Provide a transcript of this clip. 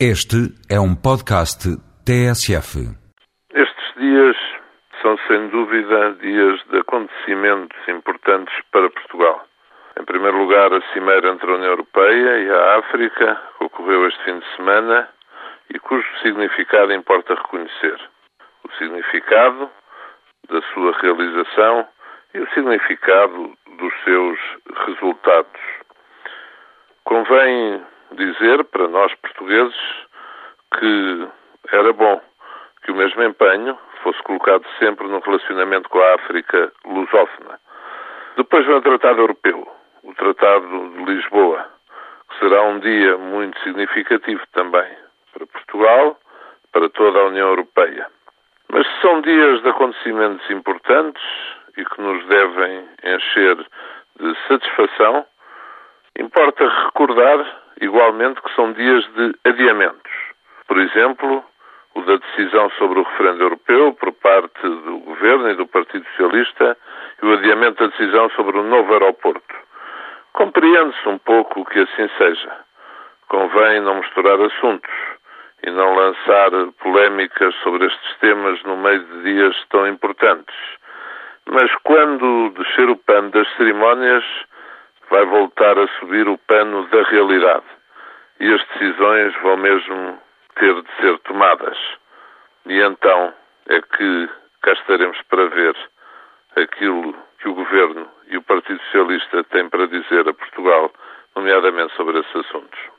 Este é um podcast TSF. Estes dias são sem dúvida dias de acontecimentos importantes para Portugal. Em primeiro lugar, a cimeira entre a União Europeia e a África, que ocorreu este fim de semana e cujo significado importa reconhecer. O significado da sua realização e o significado dos seus resultados. Convém dizer para nós portugueses que era bom que o mesmo empenho fosse colocado sempre no relacionamento com a África lusófona. Depois vem o Tratado Europeu, o Tratado de Lisboa, que será um dia muito significativo também para Portugal, para toda a União Europeia. Mas são dias de acontecimentos importantes e que nos devem encher de satisfação, importa recordar igualmente que são dias de adiamentos. Por exemplo, o da decisão sobre o referendo europeu por parte do Governo e do Partido Socialista e o adiamento da decisão sobre o novo aeroporto. Compreende-se um pouco que assim seja. Convém não misturar assuntos e não lançar polémicas sobre estes temas no meio de dias tão importantes. Mas quando descer o pano das cerimónias, vai voltar a subir o pano da realidade. E as decisões vão mesmo ter de ser tomadas. E então é que cá estaremos para ver aquilo que o Governo e o Partido Socialista têm para dizer a Portugal, nomeadamente sobre esses assuntos.